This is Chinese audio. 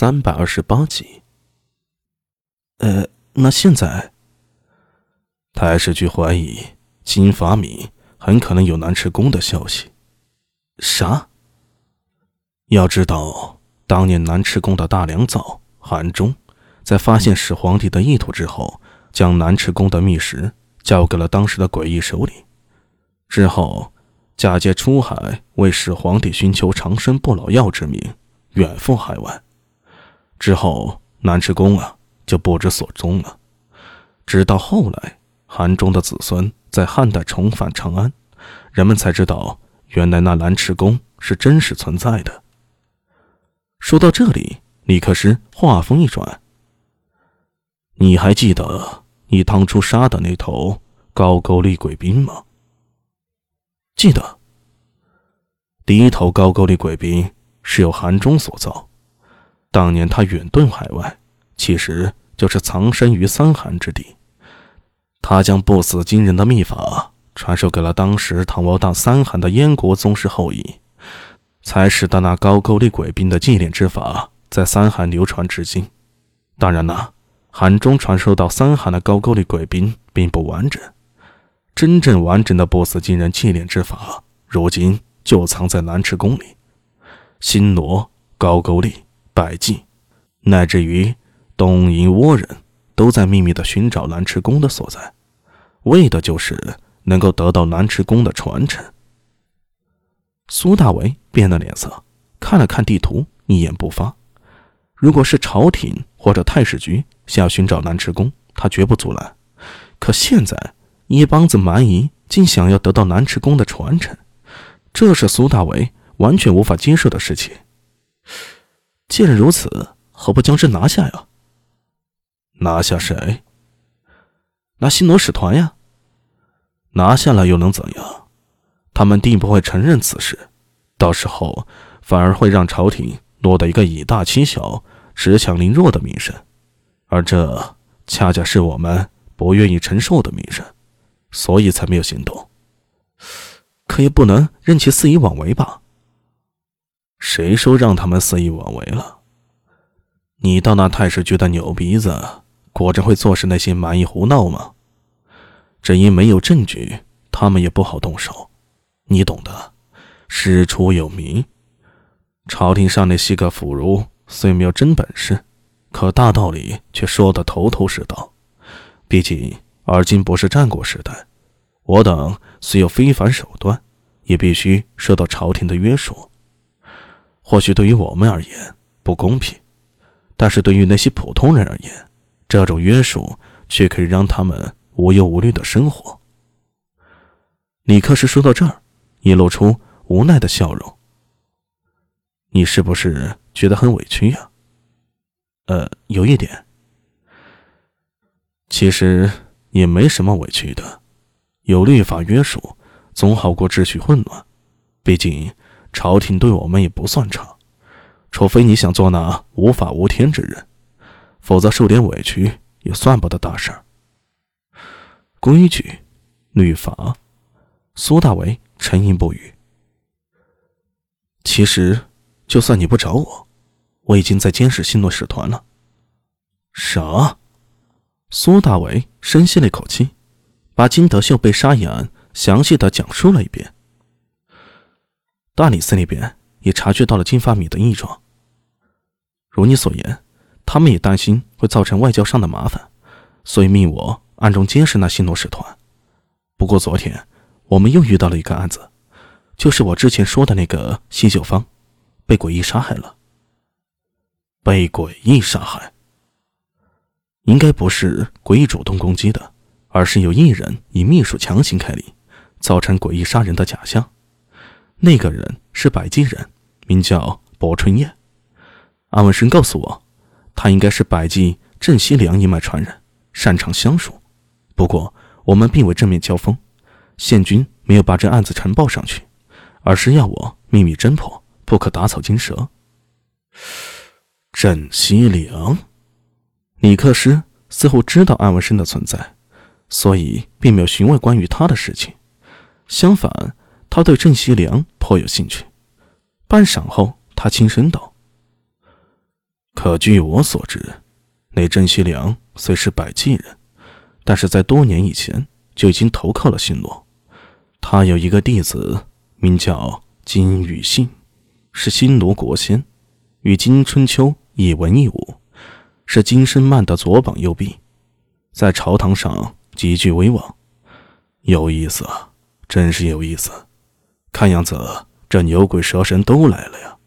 三百二十八集。呃，那现在，太史局怀疑金发敏很可能有南池宫的消息。啥？要知道，当年南池宫的大良造韩忠，在发现始皇帝的意图之后，将南池宫的密室交给了当时的诡异首领，之后假借出海为始皇帝寻求长生不老药之名，远赴海外。之后，南池宫啊就不知所踪了。直到后来，韩忠的子孙在汉代重返长安，人们才知道，原来那南池宫是真实存在的。说到这里，李克师话锋一转：“你还记得你当初杀的那头高句丽鬼兵吗？”“记得。”“第一头高句丽鬼兵是由韩忠所造。”当年他远遁海外，其实就是藏身于三韩之地。他将不死金人的秘法传授给了当时唐王大三韩的燕国宗室后裔，才使得那高句丽鬼兵的祭炼之法在三韩流传至今。当然了，韩中传授到三韩的高句丽鬼兵并不完整，真正完整的不死金人祭炼之法，如今就藏在南池宫里。新罗、高句丽。百济，乃至于东瀛倭人都在秘密的寻找南池宫的所在，为的就是能够得到南池宫的传承。苏大为变了脸色，看了看地图，一言不发。如果是朝廷或者太史局想要寻找南池宫，他绝不阻拦。可现在一帮子蛮夷竟想要得到南池宫的传承，这是苏大为完全无法接受的事情。既然如此，何不将之拿下呀？拿下谁？拿新罗使团呀！拿下了又能怎样？他们定不会承认此事，到时候反而会让朝廷落得一个以大欺小、恃强凌弱的名声，而这恰恰是我们不愿意承受的名声，所以才没有行动。可也不能任其肆意妄为吧？谁说让他们肆意妄为了？你到那太史局的扭鼻子，果真会坐视那些蛮夷胡闹吗？只因没有证据，他们也不好动手。你懂得，师出有名。朝廷上那些个腐儒虽没有真本事，可大道理却说得头头是道。毕竟而今不是战国时代，我等虽有非凡手段，也必须受到朝廷的约束。或许对于我们而言不公平，但是对于那些普通人而言，这种约束却可以让他们无忧无虑的生活。李克石说到这儿，也露出无奈的笑容。你是不是觉得很委屈呀？呃，有一点。其实也没什么委屈的，有律法约束，总好过秩序混乱。毕竟。朝廷对我们也不算差，除非你想做那无法无天之人，否则受点委屈也算不得大事儿。规矩、律法，苏大为沉吟不语。其实，就算你不找我，我已经在监视新诺使团了。啥？苏大为深吸了一口气，把金德秀被杀一案详细的讲述了一遍。大理寺那边也察觉到了金发米的异状。如你所言，他们也担心会造成外交上的麻烦，所以命我暗中监视那新罗使团。不过昨天我们又遇到了一个案子，就是我之前说的那个西九方，被诡异杀害了。被诡异杀害？应该不是诡异主动攻击的，而是有一人以秘术强行开立，造成诡异杀人的假象。那个人是百济人，名叫薄春燕。安文生告诉我，他应该是百济镇西凉一脉传人，擅长相术。不过我们并未正面交锋，宪军没有把这案子呈报上去，而是要我秘密侦破，不可打草惊蛇。镇西凉，李克师似乎知道安文生的存在，所以并没有询问关于他的事情，相反。他对郑西良颇有兴趣。半晌后，他轻声道：“可据我所知，那郑西凉虽是百济人，但是在多年以前就已经投靠了新罗。他有一个弟子，名叫金宇信，是新罗国仙，与金春秋一文一武，是金生曼的左膀右臂，在朝堂上极具威望。有意思，真是有意思。看样子这牛鬼蛇神都来了呀。